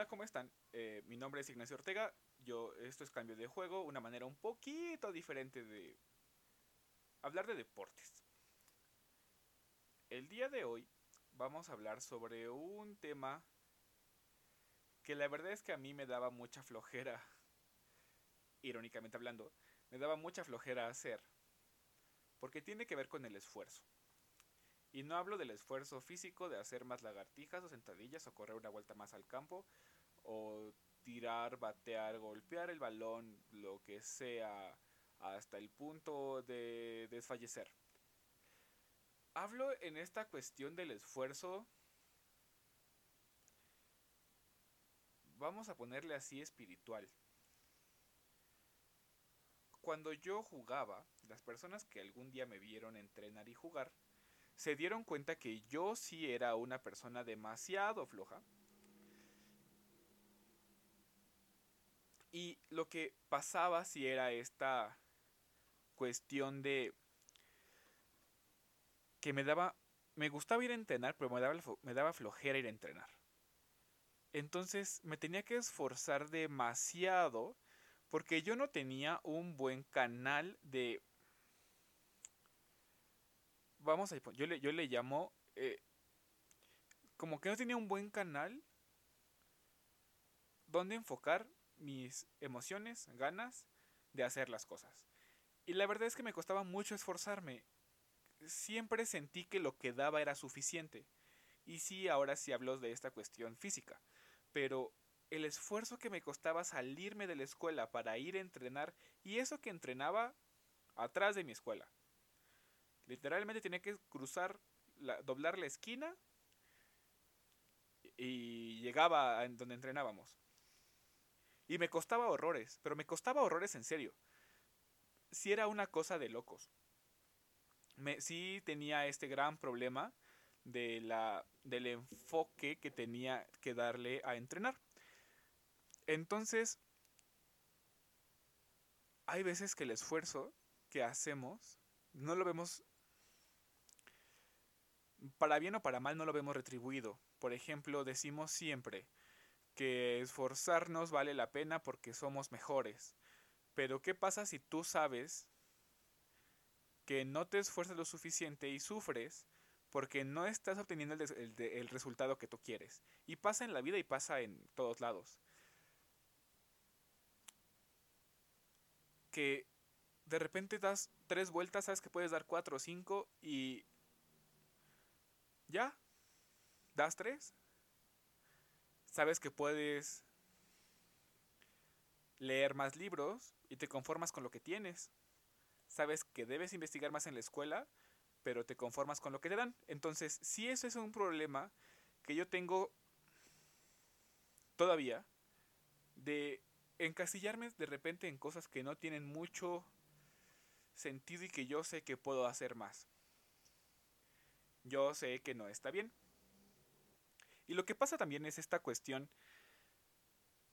Hola, ¿cómo están? Eh, mi nombre es Ignacio Ortega. Yo, esto es Cambio de Juego, una manera un poquito diferente de hablar de deportes. El día de hoy vamos a hablar sobre un tema que la verdad es que a mí me daba mucha flojera, irónicamente hablando, me daba mucha flojera hacer, porque tiene que ver con el esfuerzo. Y no hablo del esfuerzo físico de hacer más lagartijas o sentadillas o correr una vuelta más al campo o tirar, batear, golpear el balón, lo que sea, hasta el punto de desfallecer. Hablo en esta cuestión del esfuerzo, vamos a ponerle así espiritual. Cuando yo jugaba, las personas que algún día me vieron entrenar y jugar, se dieron cuenta que yo sí era una persona demasiado floja. Y lo que pasaba si era esta cuestión de que me daba me gustaba ir a entrenar, pero me daba, me daba flojera ir a entrenar. Entonces me tenía que esforzar demasiado porque yo no tenía un buen canal de vamos a yo le, yo le llamo eh, como que no tenía un buen canal donde enfocar mis emociones, ganas de hacer las cosas. Y la verdad es que me costaba mucho esforzarme. Siempre sentí que lo que daba era suficiente. Y sí, ahora sí hablo de esta cuestión física. Pero el esfuerzo que me costaba salirme de la escuela para ir a entrenar y eso que entrenaba atrás de mi escuela. Literalmente tenía que cruzar, doblar la esquina y llegaba a donde entrenábamos. Y me costaba horrores, pero me costaba horrores en serio. Si era una cosa de locos. Me, sí tenía este gran problema de la, del enfoque que tenía que darle a entrenar. Entonces, hay veces que el esfuerzo que hacemos no lo vemos para bien o para mal no lo vemos retribuido. Por ejemplo, decimos siempre que esforzarnos vale la pena porque somos mejores. Pero ¿qué pasa si tú sabes que no te esfuerzas lo suficiente y sufres porque no estás obteniendo el, resultado que tú quieres? Y pasa en la vida y pasa en todos lados. Que de repente das tres vueltas, sabes que puedes dar cuatro o cinco y ya, das tres. Sabes que puedes leer más libros y te conformas con lo que tienes. Sabes que debes investigar más en la escuela, pero te conformas con lo que te dan. Entonces, si eso es un problema que yo tengo todavía, de encasillarme de repente en cosas que no tienen mucho sentido y que yo sé que puedo hacer más yo sé que no está bien. Y lo que pasa también es esta cuestión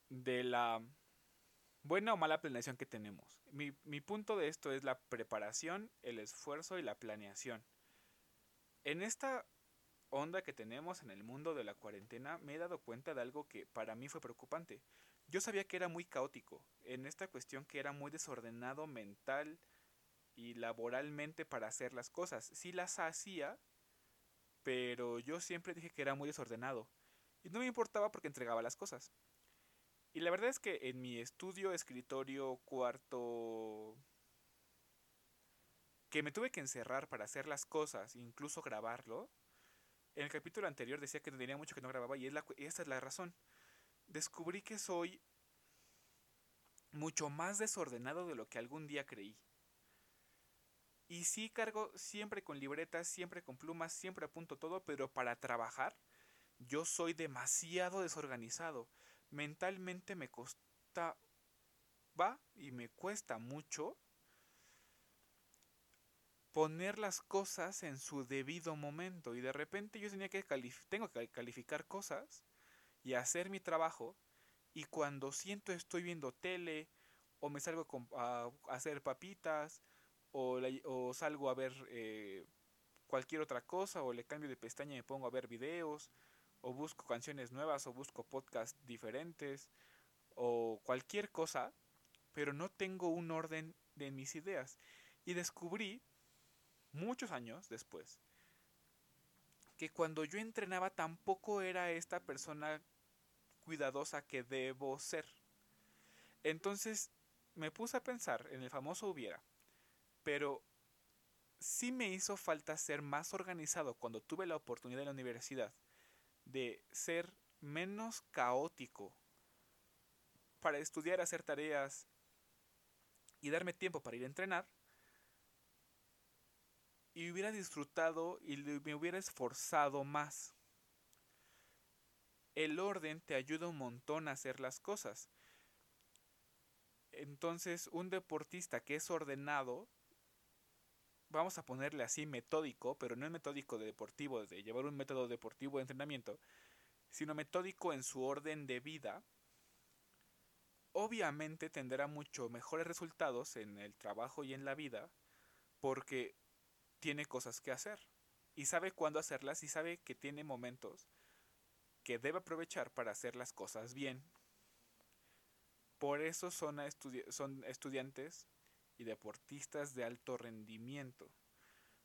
de la buena o mala planeación que tenemos. Mi, mi, punto de esto es la preparación, el esfuerzo y la planeación. En esta onda que tenemos en el mundo de la cuarentena me he dado cuenta de algo que para mí fue preocupante. Yo sabía que era muy caótico, en esta cuestión que era muy desordenado mental y laboralmente para hacer las cosas. Si las hacía, pero yo siempre dije que era muy desordenado y no me importaba porque entregaba las cosas. Y la verdad es que en mi estudio, escritorio, cuarto, que me tuve que encerrar para hacer las cosas, incluso grabarlo, en el capítulo anterior decía que tenía mucho que no grababa y, y esta es la razón. Descubrí que soy mucho más desordenado de lo que algún día creí. Y sí cargo siempre con libretas, siempre con plumas, siempre apunto todo, pero para trabajar yo soy demasiado desorganizado. Mentalmente me costa va y me cuesta mucho poner las cosas en su debido momento y de repente yo tenía que tengo que calificar cosas y hacer mi trabajo y cuando siento estoy viendo tele o me salgo a hacer papitas o, salgo a ver eh, cualquier otra cosa, o le cambio de pestaña y me pongo a ver videos, o busco canciones nuevas, o busco podcasts diferentes, o cualquier cosa, pero no tengo un orden de mis ideas. Y descubrí, muchos años después, que cuando yo entrenaba tampoco era esta persona cuidadosa que debo ser. Entonces me puse a pensar en el famoso hubiera, pero sí me hizo falta ser más organizado cuando tuve la oportunidad en la universidad de ser menos caótico para estudiar, hacer tareas y darme tiempo para ir a entrenar. Y hubiera disfrutado y me hubiera esforzado más. El orden te ayuda un montón a hacer las cosas. Entonces, un deportista que es ordenado, vamos a ponerle así metódico, pero no es metódico de deportivo, de llevar un método deportivo de entrenamiento, sino metódico en su orden de vida, obviamente tendrá mucho mejores resultados en el trabajo y en la vida porque tiene cosas que hacer y sabe cuándo hacerlas y sabe que tiene momentos que debe aprovechar para hacer las cosas bien. Por eso son, son estudiantes y deportistas de alto rendimiento,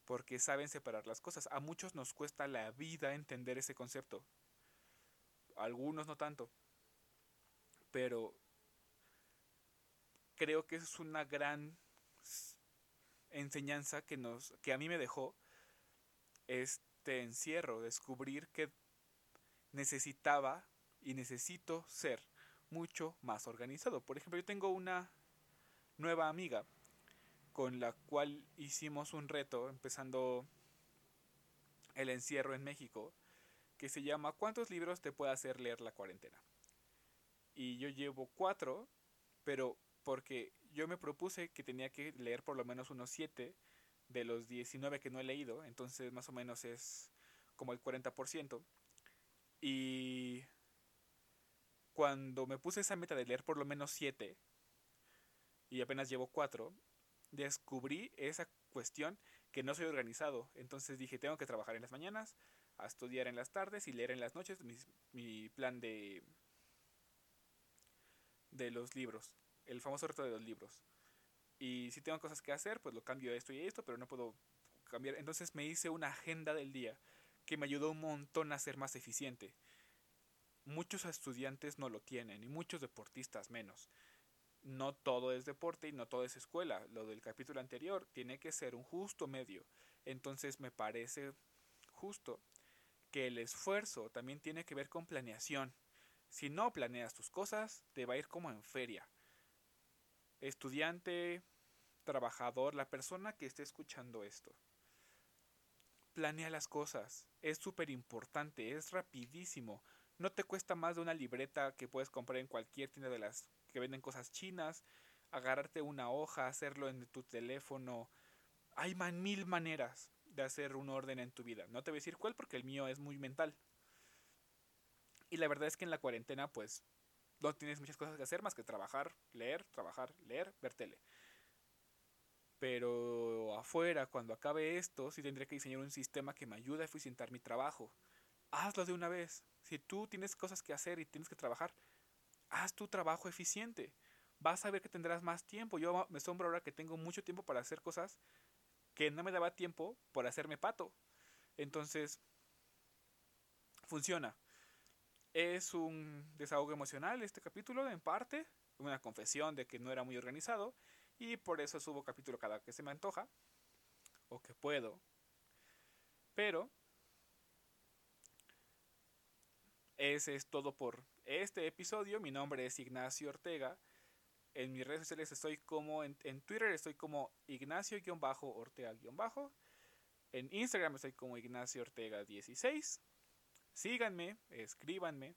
porque saben separar las cosas. A muchos nos cuesta la vida entender ese concepto, algunos no tanto, pero creo que es una gran enseñanza que nos que a mí me dejó este encierro, descubrir que necesitaba y necesito ser mucho más organizado. Por ejemplo, yo tengo una nueva amiga con la cual hicimos un reto empezando el encierro en México que se llama ¿Cuántos libros te puede hacer leer la cuarentena? Y yo llevo cuatro, pero porque yo me propuse que tenía que leer por lo menos unos 7 de los 19 que no he leído, entonces más o menos es como el 40%. Y cuando me puse esa meta de leer por lo menos 7, y apenas llevo 4, descubrí esa cuestión que no soy organizado. Entonces dije, tengo que trabajar en las mañanas, estudiar en las tardes y leer en las noches mi, mi plan de, de los libros el famoso reto de los libros. Y si tengo cosas que hacer, pues lo cambio a esto y esto, pero no puedo cambiar. Entonces me hice una agenda del día que me ayudó un montón a ser más eficiente. Muchos estudiantes no lo tienen y muchos deportistas menos. No todo es deporte y no todo es escuela. Lo del capítulo anterior tiene que ser un justo medio. Entonces me parece justo que el esfuerzo también tiene que ver con planeación. Si no planeas tus cosas, te va a ir como en feria estudiante, trabajador, la persona que esté escuchando esto. Planea las cosas. Es súper importante, es rapidísimo. No te cuesta más de una libreta que puedes comprar en cualquier tienda de las que venden cosas chinas. Agarrarte una hoja, hacerlo en tu teléfono. Hay mil maneras de hacer un orden en tu vida. No te voy a decir cuál porque el mío es muy mental. Y la verdad es que en la cuarentena, pues, no tienes muchas cosas que hacer más que trabajar, leer, trabajar, leer, ver tele. Pero afuera, cuando acabe esto, sí tendré que diseñar un sistema que me ayude a eficientar mi trabajo. Hazlo de una vez. Si tú tienes cosas que hacer y tienes que trabajar, haz tu trabajo eficiente. Vas a ver que tendrás más tiempo. Yo me asombro ahora que tengo mucho tiempo para hacer cosas que no me daba tiempo por hacerme pato. Entonces, funciona. Es un desahogo emocional este capítulo, en parte, una confesión de que no era muy organizado y por eso subo capítulo cada que se me antoja o que puedo. Pero ese es todo por este episodio. Mi nombre es Ignacio Ortega. En mis redes sociales estoy como en, Twitter estoy como Ignacio-Ortega- en Instagram estoy como Ignacio Ortega 16 síganme, escríbanme,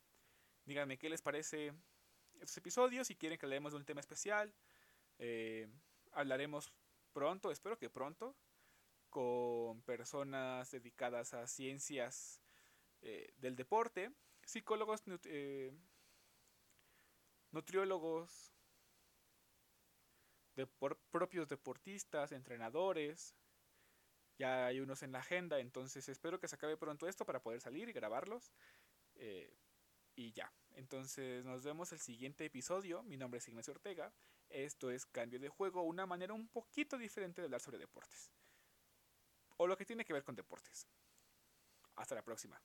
díganme qué les parece estos episodios, si quieren que hablemos de un tema especial. Eh, hablaremos pronto, espero que pronto, con personas dedicadas a ciencias eh, del deporte, psicólogos, eh, nutriólogos, propios deportistas, entrenadores, ya hay unos en la agenda, entonces espero que se acabe pronto esto para poder salir y grabarlos Eh, y ya. Entonces nos vemos el siguiente episodio. Mi nombre es Ignacio Ortega. Esto es Cambio de Juego, una manera un poquito diferente de hablar sobre deportes. O lo que tiene que ver con deportes. Hasta la próxima.